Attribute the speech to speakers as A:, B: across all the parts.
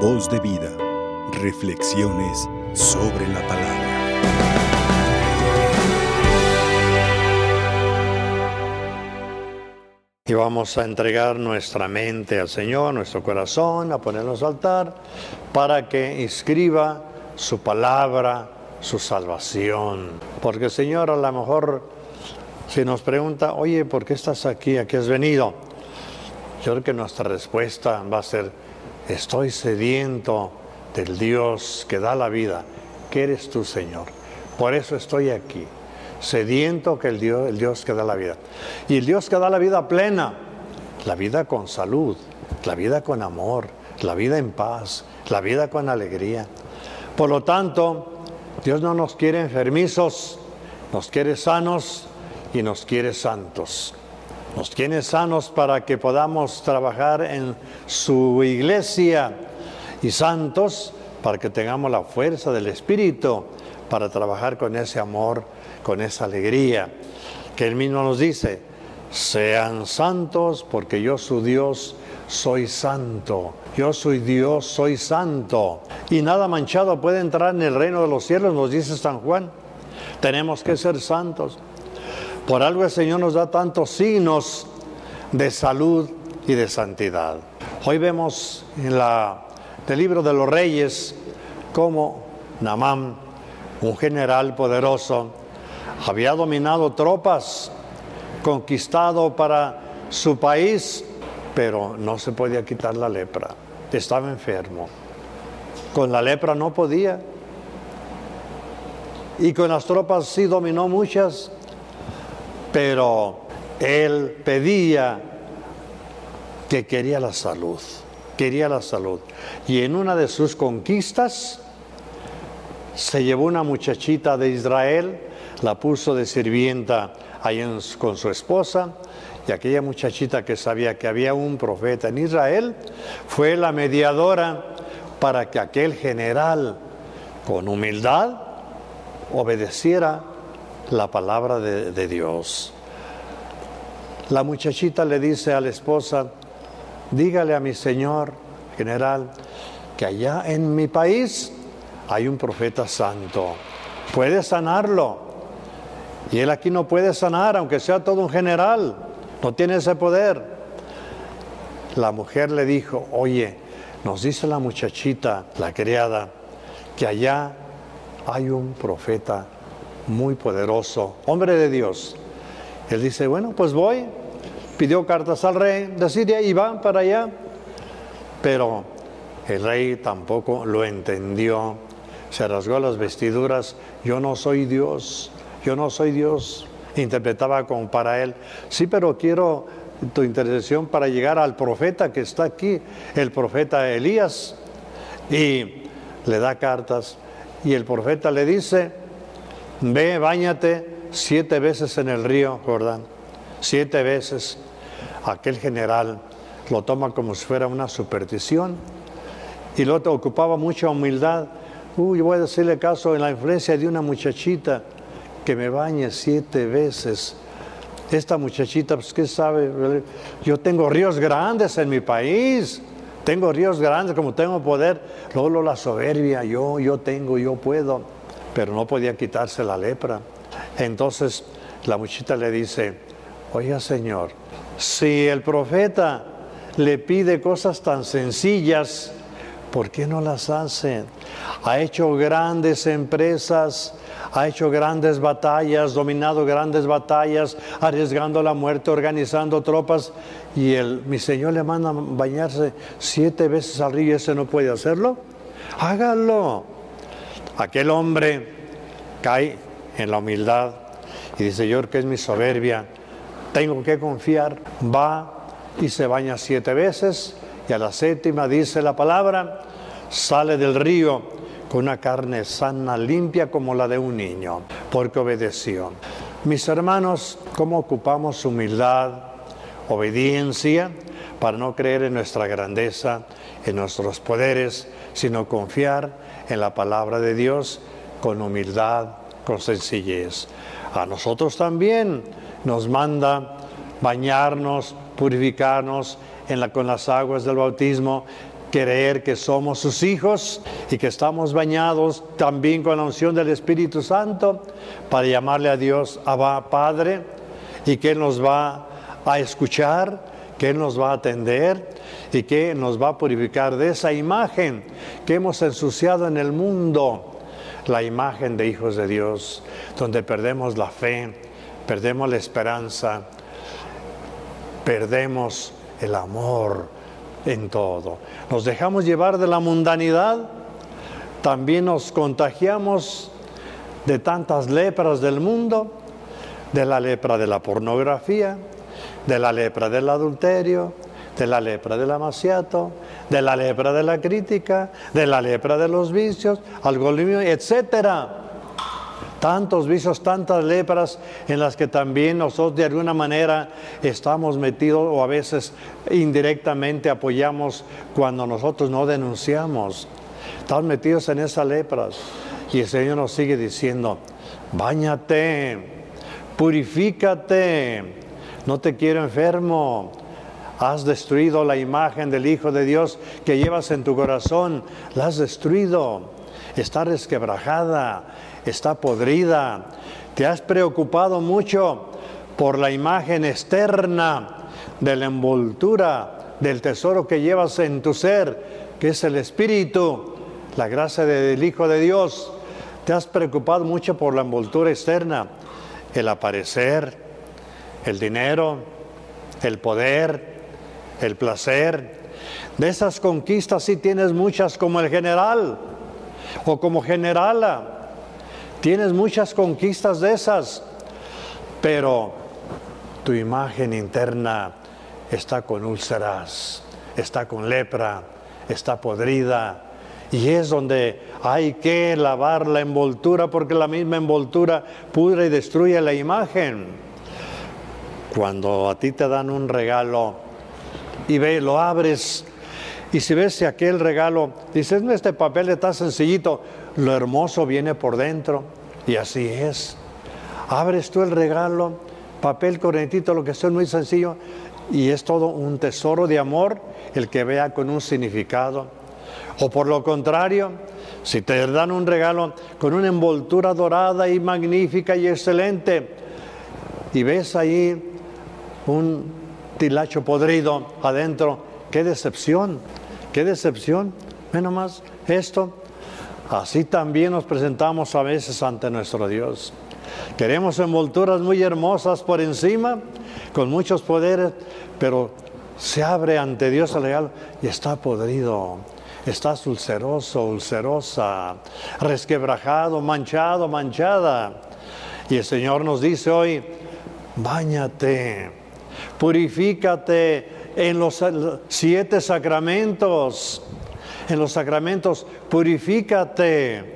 A: Voz de vida. Reflexiones sobre la palabra.
B: Y vamos a entregar nuestra mente al Señor, nuestro corazón, a ponernos al altar, para que inscriba su palabra, su salvación. Porque Señor, a lo mejor si nos pregunta, oye, ¿por qué estás aquí? ¿A qué has venido? Yo creo que nuestra respuesta va a ser, estoy sediento del Dios que da la vida, que eres tú, Señor. Por eso estoy aquí, sediento que el Dios, Dios que da la vida. Y el Dios que da la vida plena, la vida con salud, la vida con amor, la vida en paz, la vida con alegría. Por lo tanto, Dios no nos quiere enfermizos, nos quiere sanos y nos quiere santos. Nos tiene sanos para que podamos trabajar en su iglesia y santos para que tengamos la fuerza del Espíritu para trabajar con ese amor, con esa alegría. Que Él mismo nos dice, sean santos porque yo su Dios soy santo. Yo soy Dios, soy santo. Y nada manchado puede entrar en el reino de los cielos, nos dice San Juan. Tenemos que ser santos. Por algo el Señor nos da tantos signos de salud y de santidad. Hoy vemos en la, el libro de los reyes cómo Namán, un general poderoso, había dominado tropas, conquistado para su país, pero no se podía quitar la lepra. Estaba enfermo. Con la lepra no podía. Y con las tropas sí dominó muchas, pero él pedía que quería la salud, quería la salud. Y en una de sus conquistas se llevó una muchachita de Israel, la puso de sirvienta ahí con su esposa, y aquella muchachita que sabía que había un profeta en Israel fue la mediadora para que aquel general con humildad obedeciera la palabra de, Dios. La muchachita le dice a la esposa, dígale a mi señor general que allá en mi país hay un profeta santo, puede sanarlo. Y él aquí no puede sanar, aunque sea todo un general, no tiene ese poder. La mujer le dijo, oye, nos dice la muchachita, la criada, que allá hay un profeta muy poderoso, hombre de Dios. Él dice, bueno, pues voy. Pidió cartas al rey de Siria y van para allá. Pero el rey tampoco lo entendió. Se rasgó las vestiduras. Yo no soy Dios. Yo no soy Dios. Interpretaba como para él. Sí, pero quiero tu intercesión para llegar al profeta que está aquí, el profeta Elías. Y le da cartas. Y el profeta le dice, Ve, bañate siete veces en el río Jordán, siete veces. Aquel general lo toma como si fuera una superstición y lo ocupaba mucha humildad. Uy, voy a decirle caso en la influencia de una muchachita que me bañe siete veces. Esta muchachita, pues, ¿qué sabe? Yo tengo ríos grandes en mi país. Tengo ríos grandes, como tengo poder. Luego la soberbia, yo, yo tengo, yo puedo pero no podía quitarse la lepra. Entonces la muchita le dice, oiga Señor, si el profeta le pide cosas tan sencillas, ¿por qué no las hace? Ha hecho grandes empresas, ha hecho grandes batallas, dominado grandes batallas, arriesgando la muerte, organizando tropas, y el, mi Señor le manda bañarse siete veces al río y ese no puede hacerlo. Hágalo. Aquel hombre cae en la humildad y dice, Señor, que es mi soberbia, tengo que confiar, va y se baña siete veces y a la séptima dice la palabra, sale del río con una carne sana, limpia como la de un niño, porque obedeció. Mis hermanos, ¿cómo ocupamos humildad, obediencia, para no creer en nuestra grandeza, en nuestros poderes, sino confiar en la palabra de Dios con humildad, con sencillez. A nosotros también nos manda bañarnos, purificarnos con las aguas del bautismo, creer que somos sus hijos y que estamos bañados también con la unción del Espíritu Santo para llamarle a Dios Abba Padre y que Él nos va a escuchar, que Él nos va a atender y que nos va a purificar de esa imagen que hemos ensuciado en el mundo, la imagen de hijos de Dios, donde perdemos la fe, perdemos la esperanza, perdemos el amor en todo. Nos dejamos llevar de la mundanidad, también nos contagiamos de tantas lepras del mundo, de la lepra de la pornografía, de la lepra del adulterio, de la lepra del amaciato, de la lepra de la crítica, de la lepra de los vicios, alcoholismo, etcétera. Tantos vicios, tantas lepras en las que también nosotros de alguna manera estamos metidos o a veces indirectamente apoyamos cuando nosotros no denunciamos. Estamos metidos en esas lepras y el Señor nos sigue diciendo, bañate, purifícate, no te quiero enfermo, Has destruido la imagen del Hijo de Dios que llevas en tu corazón. La has destruido. Está resquebrajada, está podrida. Te has preocupado mucho por la imagen externa de la envoltura del tesoro que llevas en tu ser, que es el Espíritu, la gracia del Hijo de Dios. Te has preocupado mucho por la envoltura externa, el aparecer, el dinero, el poder, el placer. De esas conquistas sí tienes muchas como el general o como generala. Tienes muchas conquistas de esas, pero tu imagen interna está con úlceras, está con lepra, está podrida. Y es donde hay que lavar la envoltura porque la misma envoltura pudre y destruye la imagen. Cuando a ti te dan un regalo, y ve, lo abres. Y si ves aquel regalo, dices, este papel está sencillito, lo hermoso viene por dentro. Y así es. Abres tú el regalo, papel corrientito, lo que sea muy sencillo, y es todo un tesoro de amor el que vea con un significado. O por lo contrario, si te dan un regalo con una envoltura dorada y magnífica y excelente, y ves ahí un tilacho podrido adentro. Qué decepción, qué decepción. Menos más esto. Así también nos presentamos a veces ante nuestro Dios. Queremos envolturas muy hermosas por encima, con muchos poderes, pero se abre ante Dios el regalo y está podrido, está ulceroso, ulcerosa, resquebrajado, manchado, manchada. Y el Señor nos dice hoy, bañate, Purifícate en los siete sacramentos. En los sacramentos, purifícate.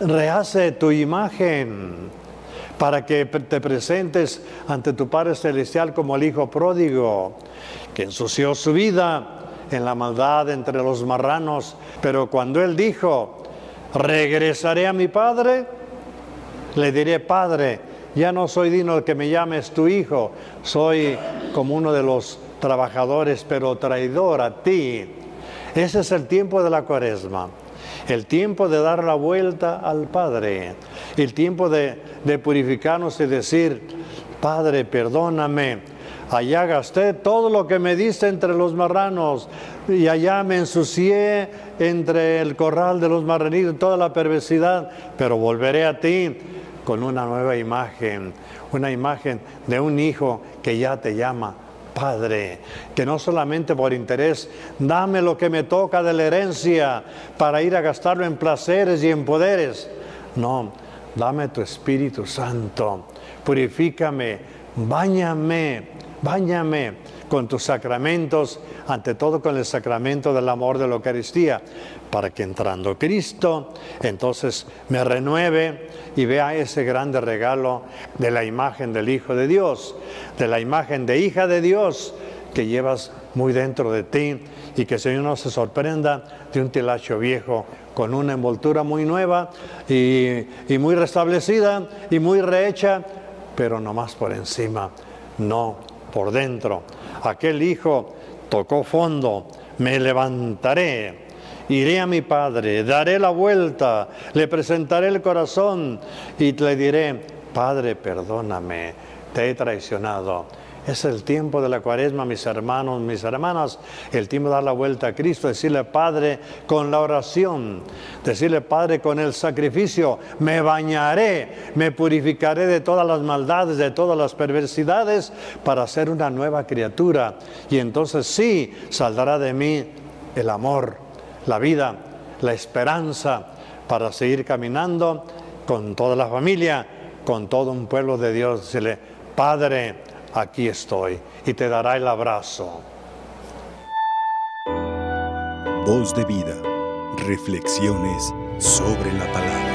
B: Rehace tu imagen para que te presentes ante tu Padre Celestial como el Hijo pródigo, que ensució su vida en la maldad entre los marranos, pero cuando Él dijo, regresaré a mi Padre, le diré, Padre, ya no soy digno de que me llames tu hijo, soy como uno de los trabajadores, pero traidor a ti. Ese es el tiempo de la cuaresma, el tiempo de dar la vuelta al Padre, el tiempo de, purificarnos y decir, Padre, perdóname. Allá gasté todo lo que me diste entre los marranos y allá me ensucié entre el corral de los marranitos, toda la perversidad, pero volveré a ti con una nueva imagen, una imagen de un hijo que ya te llama Padre, que no solamente por interés, dame lo que me toca de la herencia para ir a gastarlo en placeres y en poderes. No, dame tu Espíritu Santo, purifícame, báñame, báñame con tus sacramentos, ante todo con el sacramento del amor de la Eucaristía, para que entrando Cristo, entonces me renueve y vea ese grande regalo de la imagen del Hijo de Dios, de la imagen de hija de Dios que llevas muy dentro de ti y que el Señor no se sorprenda de un tilacho viejo con una envoltura muy nueva y, y muy restablecida y muy rehecha, pero no más por encima, no por dentro. Aquel hijo tocó fondo, me levantaré, iré a mi Padre, daré la vuelta, le presentaré el corazón y le diré, Padre, perdóname, te he traicionado es el tiempo de la cuaresma, mis hermanos, mis hermanas, el tiempo de dar la vuelta a Cristo, decirle Padre con la oración, decirle Padre con el sacrificio, me bañaré, me purificaré de todas las maldades, de todas las perversidades, para ser una nueva criatura. Y entonces sí saldrá de mí el amor, la vida, la esperanza, para seguir caminando con toda la familia, con todo un pueblo de Dios. Decirle, Padre, aquí estoy y te dará el abrazo.
A: Voz de vida, reflexiones sobre la palabra.